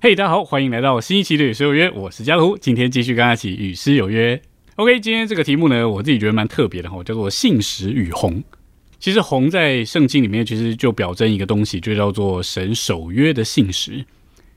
嘿，大家好，欢迎来到新一期的《与诗有约》，我是嘉图，今天继续跟大家一起与诗有约。OK，今天这个题目呢，我自己觉得蛮特别的哈，叫做信实与红。其实红在圣经里面其实就表征一个东西，就叫做神守约的信实。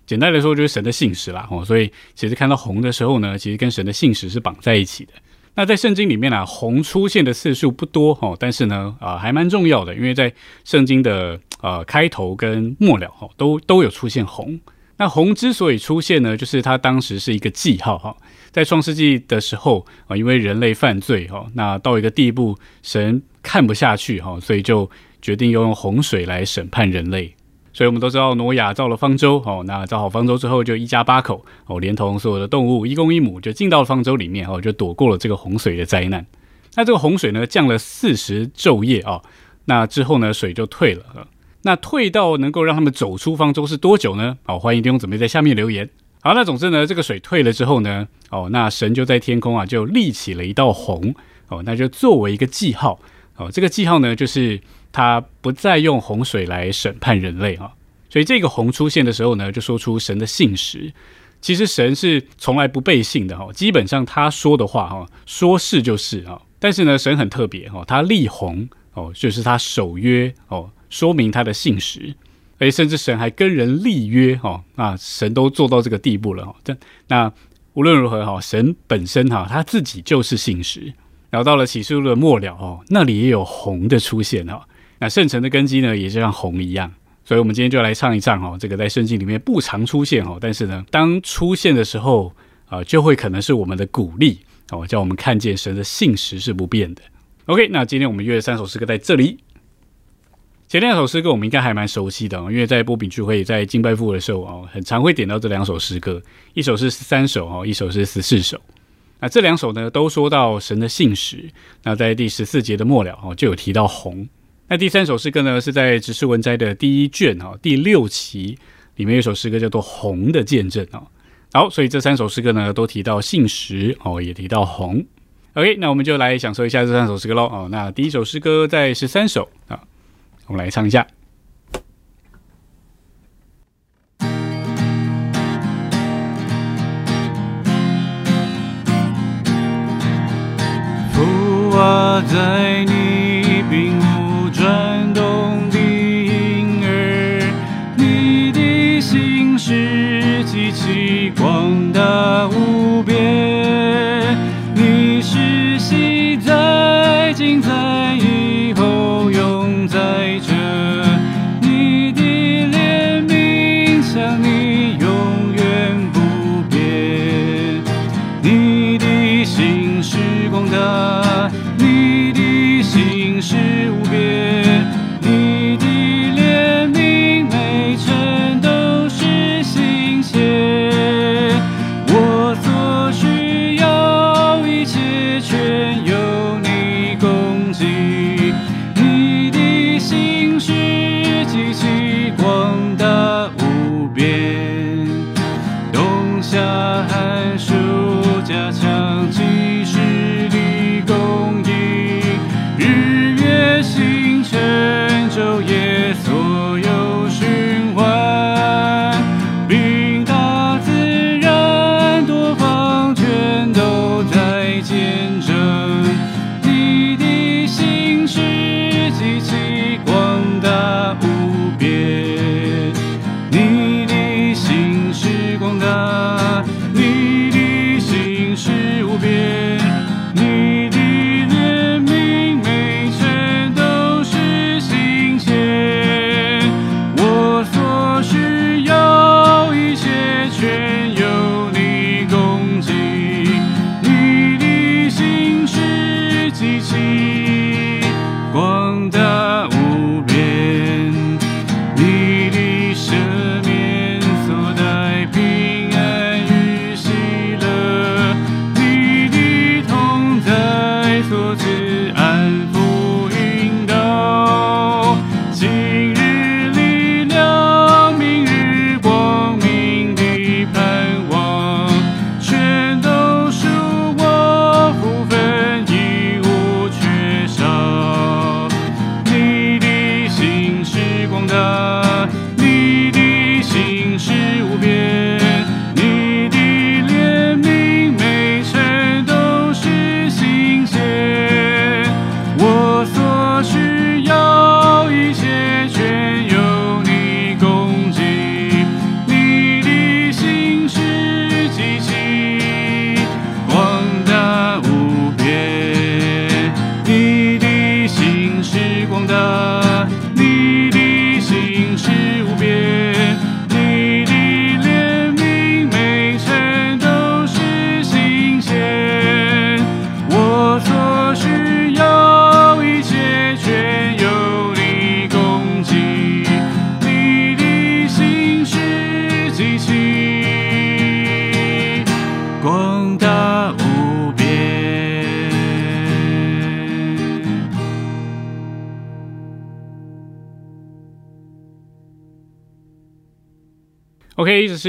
简单来说，就是神的信实啦。哦，所以其实看到红的时候呢，其实跟神的信实是绑在一起的。那在圣经里面呢，红出现的次数不多哈，但是呢，啊，还蛮重要的，因为在圣经的呃开头跟末了哈，都都有出现红。那红之所以出现呢，就是它当时是一个记号哈，在创世纪的时候啊，因为人类犯罪哈，那到一个地步，神看不下去哈，所以就决定要用洪水来审判人类。所以我们都知道，挪亚造了方舟哦，那造好方舟之后，就一家八口哦，连同所有的动物，一公一母，就进到了方舟里面哦，就躲过了这个洪水的灾难。那这个洪水呢，降了四十昼夜啊，那之后呢，水就退了。那退到能够让他们走出方舟是多久呢？好，欢迎弟兄姊妹在下面留言。好，那总之呢，这个水退了之后呢，哦，那神就在天空啊，就立起了一道虹，哦，那就作为一个记号，哦，这个记号呢，就是他不再用洪水来审判人类啊。所以这个虹出现的时候呢，就说出神的信实。其实神是从来不背信的哈，基本上他说的话哈，说是就是啊。但是呢，神很特别哈，他立红哦，就是他守约哦。说明他的信实，而甚至神还跟人立约哈，那神都做到这个地步了哈。这那无论如何哈，神本身哈他自己就是信实。然后到了启示录的末了哦，那里也有红的出现哦。那圣城的根基呢，也就像红一样。所以，我们今天就来唱一唱哦，这个在圣经里面不常出现哦，但是呢，当出现的时候啊，就会可能是我们的鼓励哦，叫我们看见神的信实是不变的。OK，那今天我们约的三首诗歌在这里。前两首诗歌我们应该还蛮熟悉的，因为在波比聚会、在敬拜父的时候哦，很常会点到这两首诗歌，一首是三首哦，一首是十四首。那这两首呢，都说到神的信实。那在第十四节的末了哦，就有提到红。那第三首诗歌呢，是在指示文摘的第一卷哦，第六期里面有一首诗歌叫做《红的见证》哦。好，所以这三首诗歌呢，都提到信实哦，也提到红。OK，那我们就来享受一下这三首诗歌喽哦。那第一首诗歌在十三首啊。我们来唱一下。父啊，在你并无转动的婴儿，你的心事极其广大无边，你是昔在今在以后永在。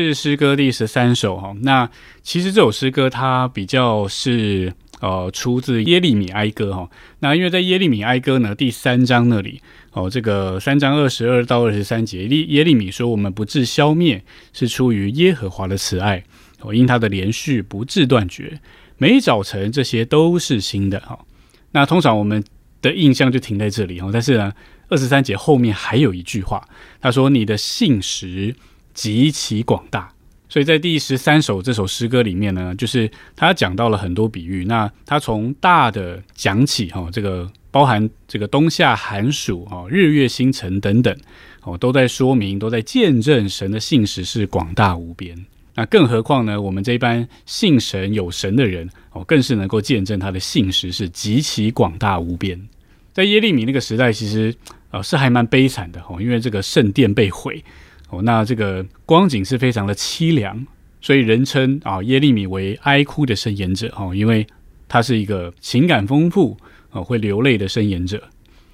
是诗歌第十三首哈。那其实这首诗歌它比较是呃出自耶利米哀歌哈。那因为在耶利米哀歌呢第三章那里哦，这个三章二十二到二十三节，耶耶利米说我们不致消灭，是出于耶和华的慈爱哦，因他的连续不致断绝，每早晨这些都是新的哈。那通常我们的印象就停在这里哈，但是呢，二十三节后面还有一句话，他说你的信实。极其广大，所以在第十三首这首诗歌里面呢，就是他讲到了很多比喻。那他从大的讲起，哈，这个包含这个冬夏寒暑，哈，日月星辰等等，哦，都在说明，都在见证神的信实是广大无边。那更何况呢，我们这一般信神有神的人，哦，更是能够见证他的信实是极其广大无边。在耶利米那个时代，其实呃是还蛮悲惨的，哦，因为这个圣殿被毁。哦，那这个光景是非常的凄凉，所以人称啊耶利米为哀哭的声言者哦，因为他是一个情感丰富哦会流泪的声言者。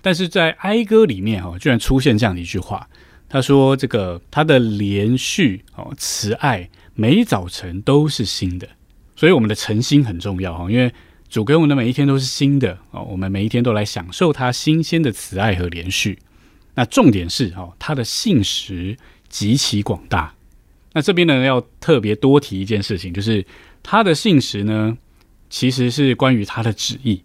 但是在哀歌里面哈，居然出现这样的一句话，他说这个他的连续哦慈爱每早晨都是新的，所以我们的诚心很重要哈，因为主给我们的每一天都是新的哦，我们每一天都来享受他新鲜的慈爱和连续。那重点是哦，他的信实。极其广大，那这边呢要特别多提一件事情，就是他的信实呢，其实是关于他的旨意，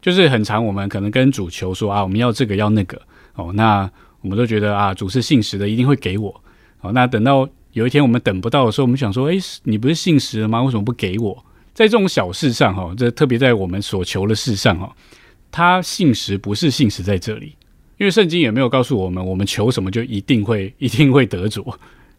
就是很长我们可能跟主求说啊，我们要这个要那个哦，那我们都觉得啊，主是信实的，一定会给我哦。那等到有一天我们等不到的时候，我们想说，诶，你不是信实的吗？为什么不给我？在这种小事上哈，这特别在我们所求的事上哈，他信实不是信实在这里。因为圣经也没有告诉我们，我们求什么就一定会 一定会得着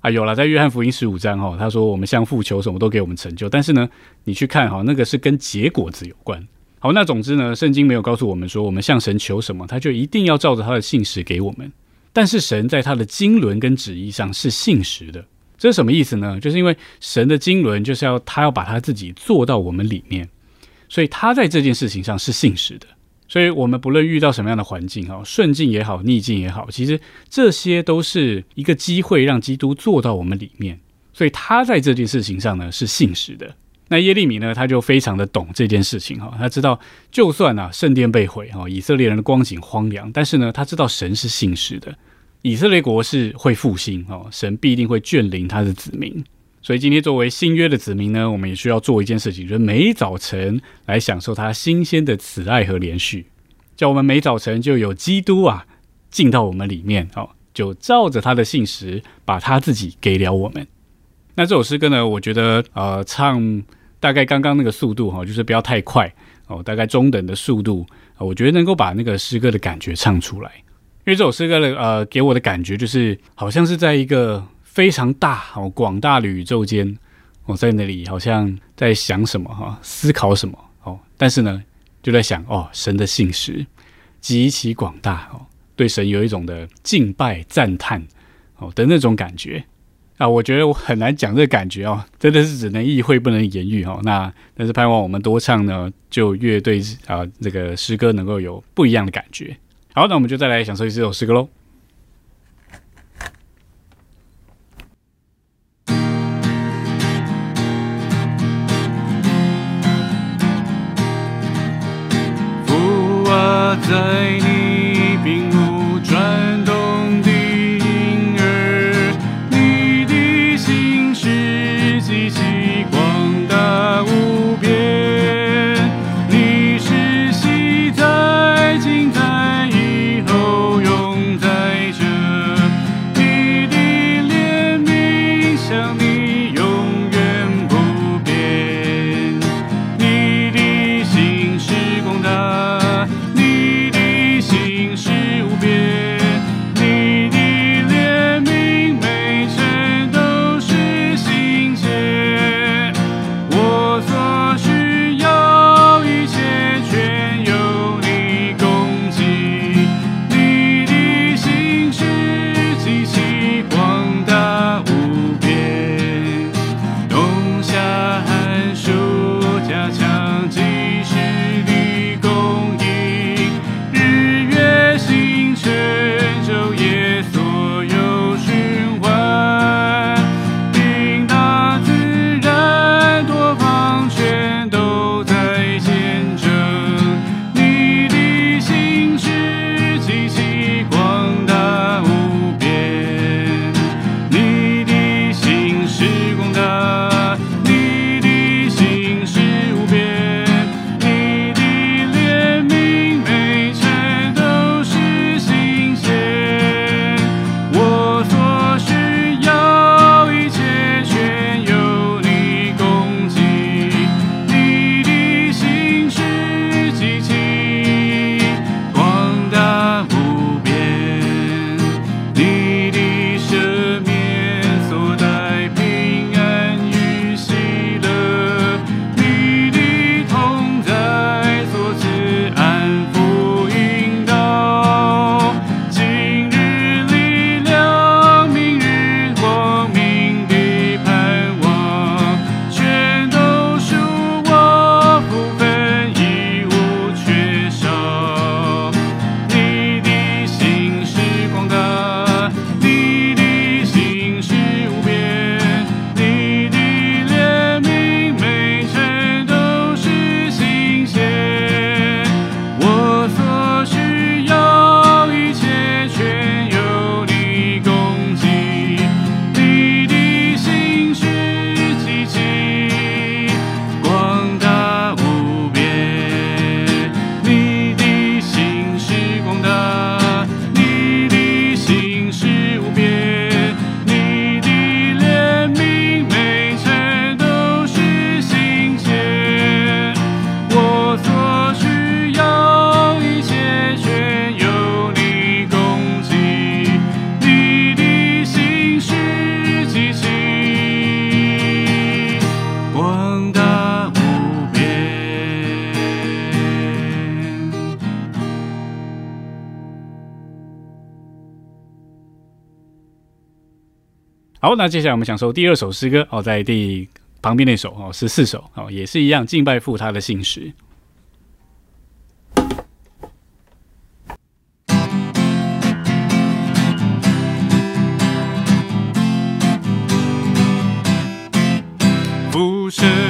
啊。有了，在约翰福音十五章哈，他说我们向父求什么都给我们成就。但是呢，你去看哈，那个是跟结果子有关。好，那总之呢，圣经没有告诉我们说，我们向神求什么，他就一定要照着他的信实给我们。但是神在他的经纶跟旨意上是信实的，这是什么意思呢？就是因为神的经纶就是要他要把他自己做到我们里面，所以他在这件事情上是信实的。所以，我们不论遇到什么样的环境，哈，顺境也好，逆境也好，其实这些都是一个机会，让基督做到我们里面。所以，他在这件事情上呢是信实的。那耶利米呢，他就非常的懂这件事情，哈，他知道，就算啊圣殿被毁，哈，以色列人的光景荒凉，但是呢，他知道神是信实的，以色列国是会复兴，哦，神必定会眷临他的子民。所以今天作为新约的子民呢，我们也需要做一件事情，就是每早晨来享受他新鲜的慈爱和连续，叫我们每早晨就有基督啊进到我们里面哦，就照着他的信实把他自己给了我们。那这首诗歌呢，我觉得呃唱大概刚刚那个速度哈，就是不要太快哦，大概中等的速度，我觉得能够把那个诗歌的感觉唱出来。因为这首诗歌的呃给我的感觉就是好像是在一个。非常大哦，广大的宇宙间，我在那里好像在想什么哈，思考什么哦。但是呢，就在想哦，神的信实极其广大哦，对神有一种的敬拜赞叹哦的那种感觉啊。我觉得我很难讲这感觉哦，真的是只能意会不能言喻哦。那但是盼望我们多唱呢，就越对啊这个诗歌能够有不一样的感觉。好，那我们就再来享受一这首诗歌喽。在那接下来我们享受第二首诗歌哦，在第旁边那首哦，十四首哦，也是一样敬拜父他的信实。不是。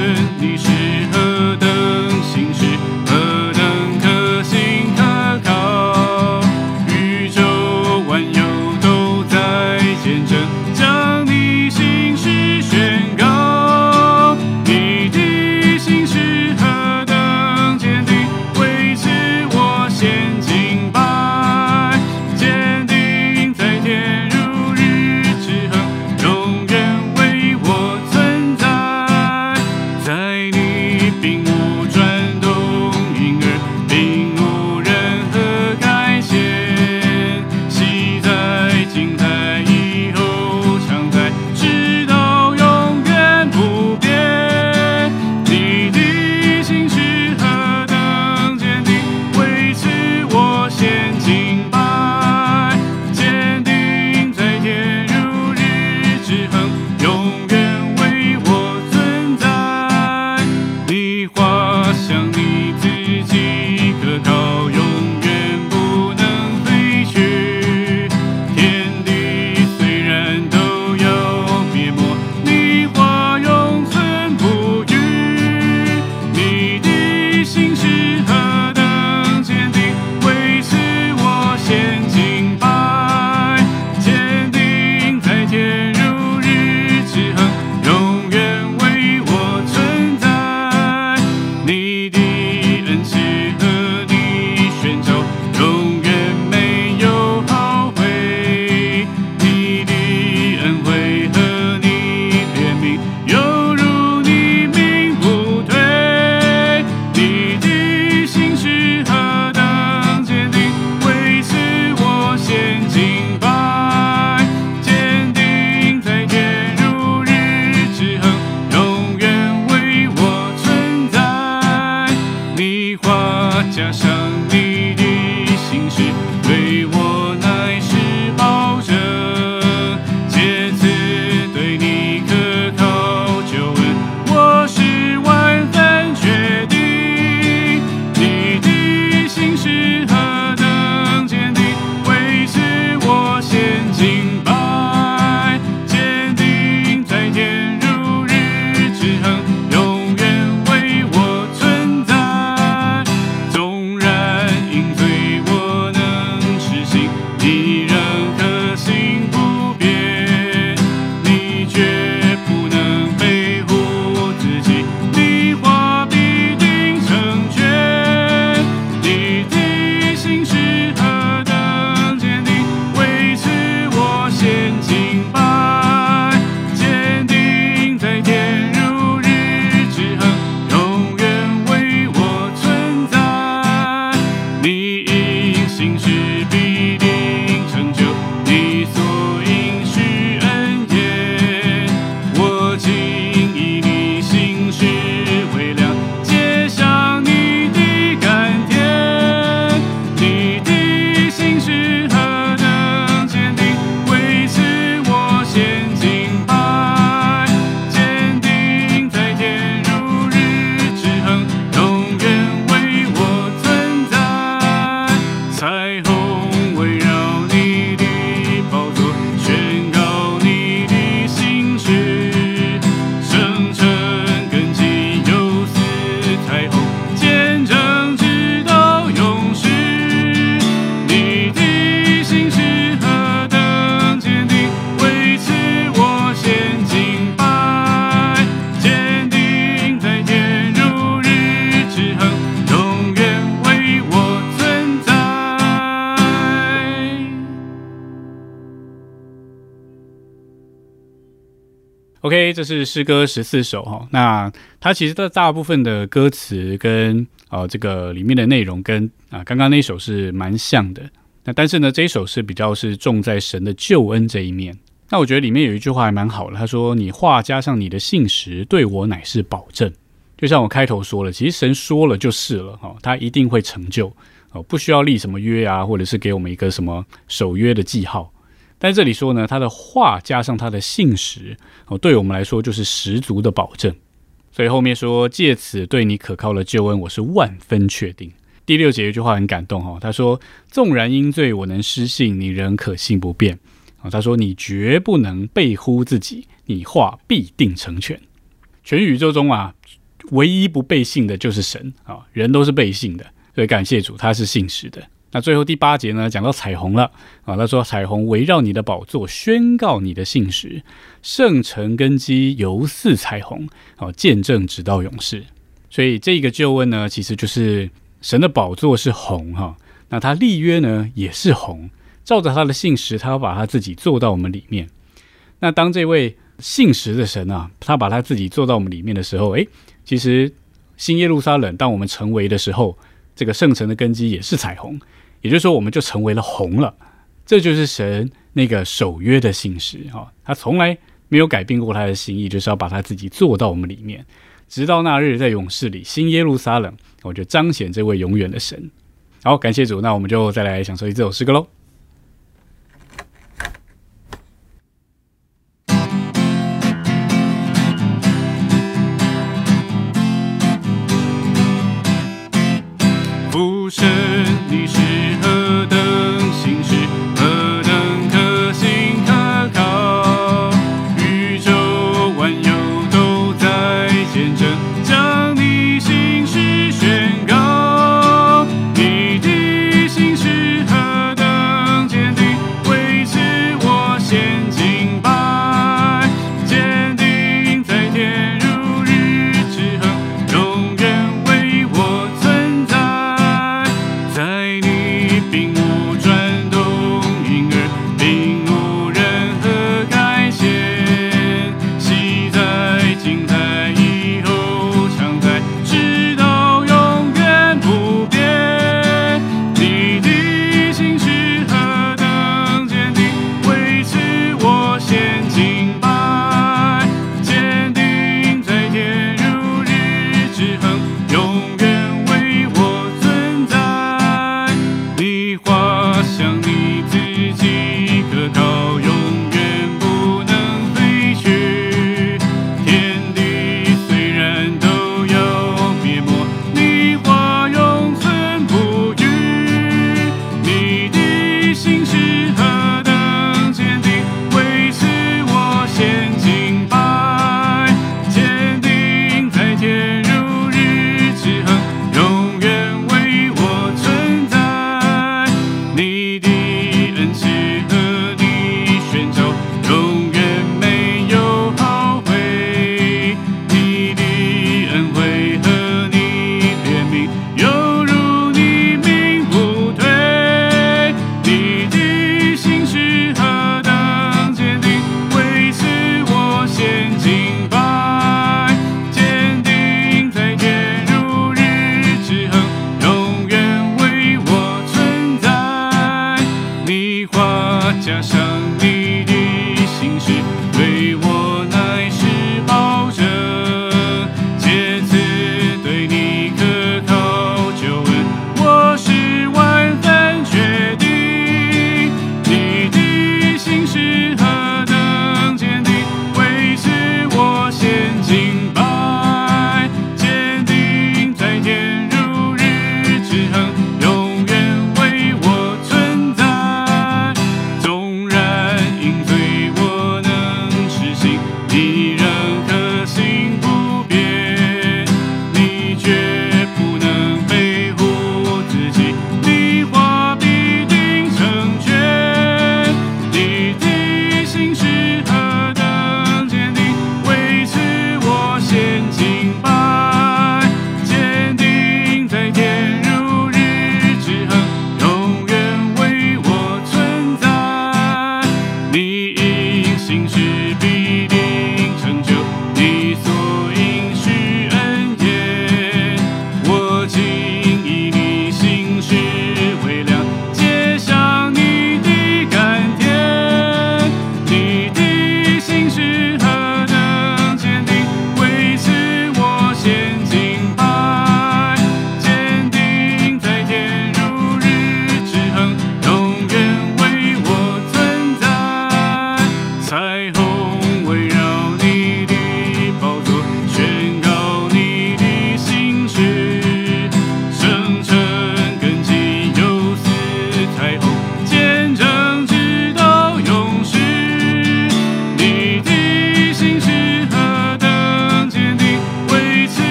这是诗歌十四首。哈，那它其实的大部分的歌词跟呃，这个里面的内容跟啊，刚刚那首是蛮像的。那但是呢，这一首是比较是重在神的救恩这一面。那我觉得里面有一句话还蛮好的，他说：‘你话加上你的信实，对我乃是保证’。就像我开头说了，其实神说了就是了。哈，他一定会成就哦，不需要立什么约啊，或者是给我们一个什么守约的记号。但这里说呢，他的话加上他的信实哦，对我们来说就是十足的保证。所以后面说，借此对你可靠的救恩，我是万分确定。第六节有一句话很感动哈，他说：“纵然因罪我能失信，你仍可信不变。”啊，他说：“你绝不能背乎自己，你话必定成全。”全宇宙中啊，唯一不背信的就是神啊，人都是背信的。所以感谢主，他是信实的。那最后第八节呢，讲到彩虹了啊，他说：“彩虹围绕你的宝座，宣告你的信实，圣城根基犹似彩虹，啊，见证直到永世。”所以这个旧问呢，其实就是。神的宝座是红哈，那他立约呢也是红，照着他的信实，他要把他自己做到我们里面。那当这位信实的神啊，他把他自己做到我们里面的时候，诶，其实新耶路撒冷，当我们成为的时候，这个圣城的根基也是彩虹，也就是说，我们就成为了红了。这就是神那个守约的信实啊，他从来没有改变过他的心意，就是要把他自己做到我们里面。直到那日，在勇士里，新耶路撒冷，我就彰显这位永远的神。好，感谢主，那我们就再来享受一这首诗歌喽。不是，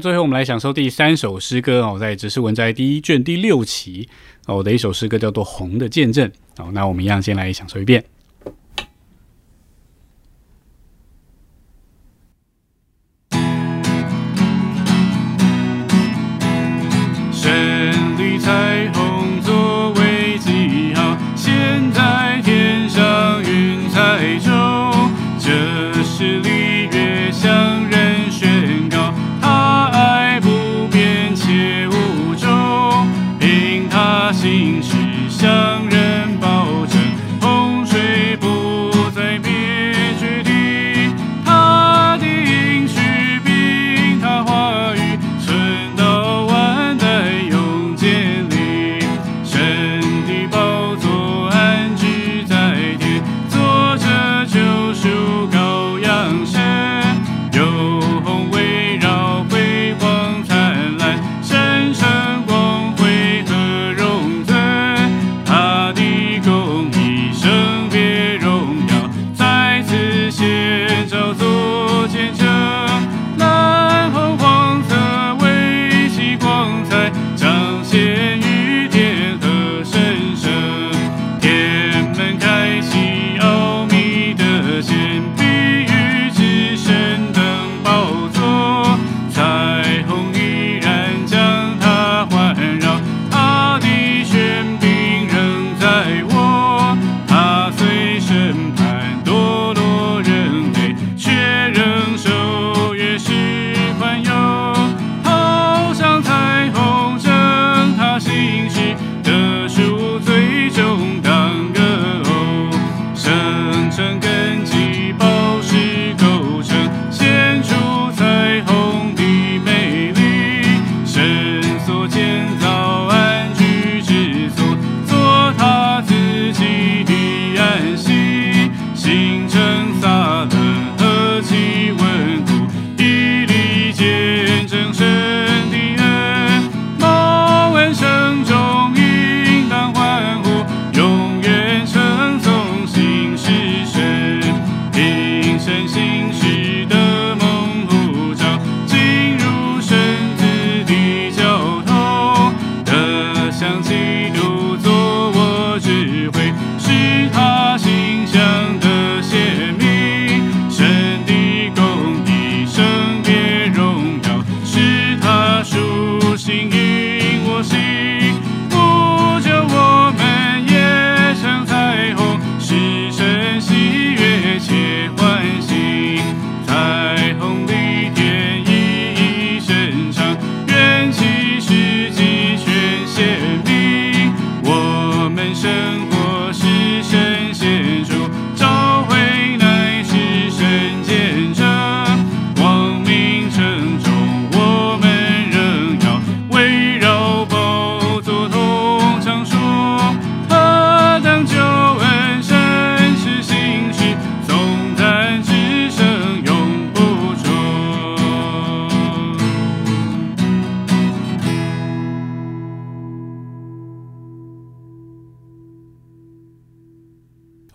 最后我们来享受第三首诗歌哦，在《只是文摘》第一卷第六期哦的一首诗歌，叫做《红的见证》哦。那我们一样先来享受一遍。绚丽彩虹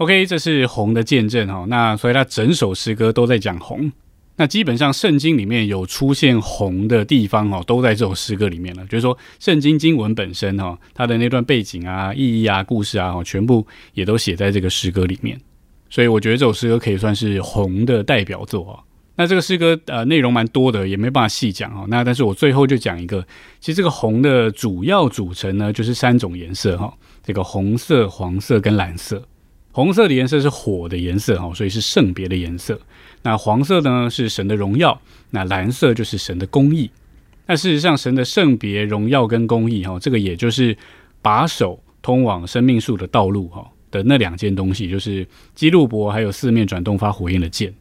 OK，这是红的见证哈。那所以它整首诗歌都在讲红。那基本上圣经里面有出现红的地方哦，都在这首诗歌里面了。就是说，圣经经文本身哈，它的那段背景啊、意义啊、故事啊，哦，全部也都写在这个诗歌里面。所以我觉得这首诗歌可以算是红的代表作啊。那这个诗歌呃内容蛮多的，也没办法细讲哦。那但是我最后就讲一个，其实这个红的主要组成呢，就是三种颜色哈，这个红色、黄色跟蓝色。红色的颜色是火的颜色哈，所以是圣别的颜色。那黄色呢是神的荣耀，那蓝色就是神的公义。那事实上，神的圣别、荣耀跟公义哈，这个也就是把手通往生命树的道路哈的那两件东西，就是基路伯还有四面转动发火焰的剑。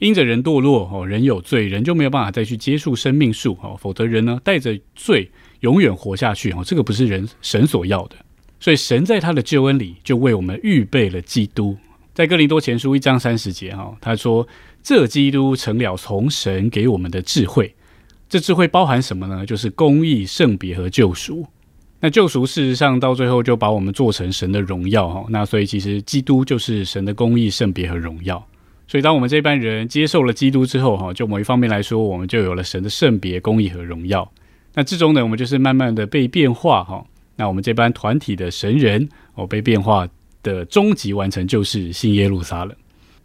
因着人堕落哦，人有罪，人就没有办法再去接触生命树哦，否则人呢带着罪永远活下去哦，这个不是人神所要的。所以神在他的救恩里就为我们预备了基督，在哥林多前书一章三十节哈，他说这基督成了从神给我们的智慧，这智慧包含什么呢？就是公义、圣别和救赎。那救赎事实上到最后就把我们做成神的荣耀哈，那所以其实基督就是神的公义、圣别和荣耀。所以，当我们这班人接受了基督之后，哈，就某一方面来说，我们就有了神的圣别、公义和荣耀。那之中呢，我们就是慢慢的被变化，哈。那我们这班团体的神人，哦，被变化的终极完成就是新耶路撒冷。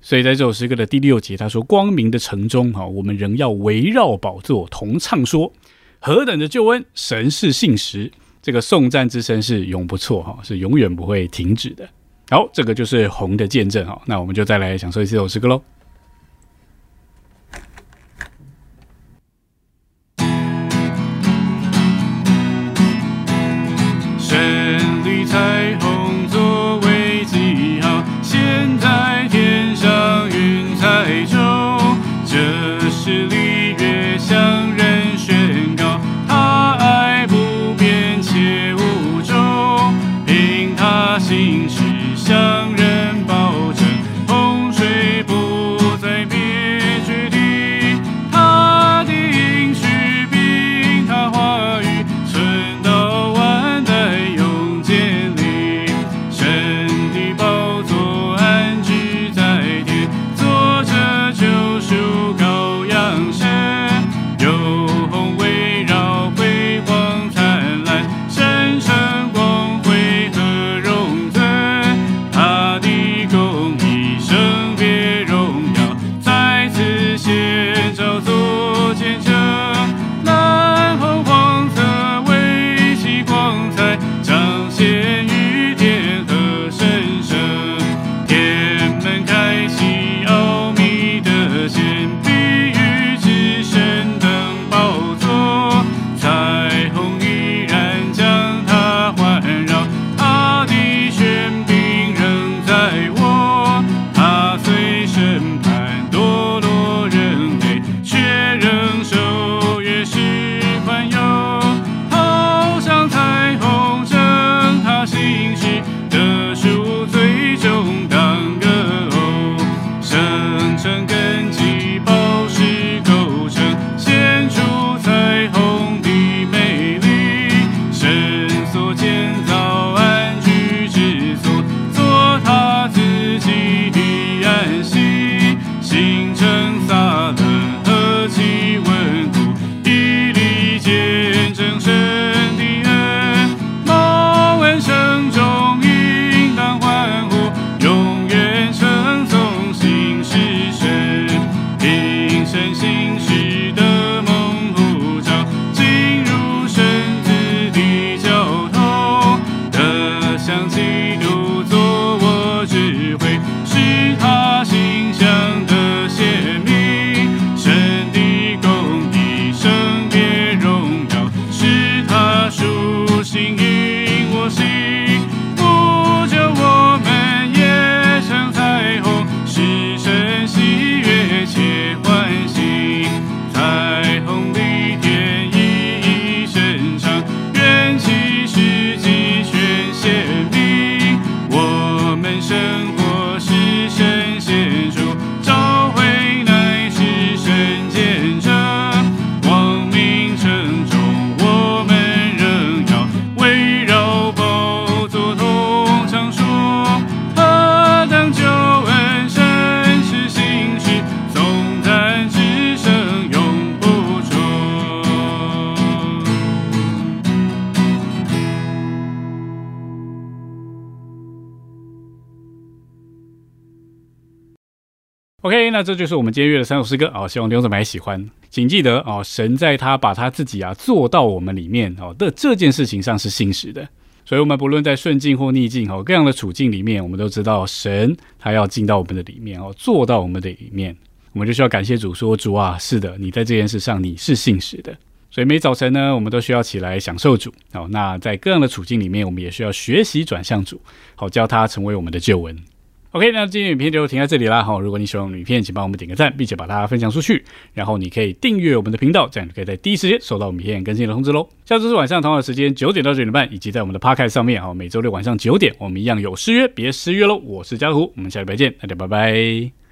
所以在这首诗歌的第六节，他说：“光明的城中，哈，我们仍要围绕宝座，同唱说，何等的救恩！神是信实，这个颂赞之声是永不错，哈，是永远不会停止的。”好，这个就是红的见证哈，那我们就再来享受一次这首诗歌喽。OK，那这就是我们今天约的三首诗歌啊，希望弟兄姊妹喜欢。请记得哦，神在他把他自己啊做到我们里面哦的这件事情上是信实的，所以我们不论在顺境或逆境哦各样的处境里面，我们都知道神他要进到我们的里面哦，做到我们的里面，我们就需要感谢主说主啊，是的，你在这件事上你是信实的。所以每早晨呢，我们都需要起来享受主哦。那在各样的处境里面，我们也需要学习转向主，好叫他成为我们的救恩。OK，那今天影片就停在这里啦。好，如果你喜欢影片，请帮我们点个赞，并且把它分享出去。然后你可以订阅我们的频道，这样就可以在第一时间收到影片更新的通知喽。下周是晚上同样的时间九点到九点半，以及在我们的 Podcast 上面，好，每周六晚上九点，我们一样有失约，别失约喽。我是嘉湖，我们下礼拜见，大家拜拜。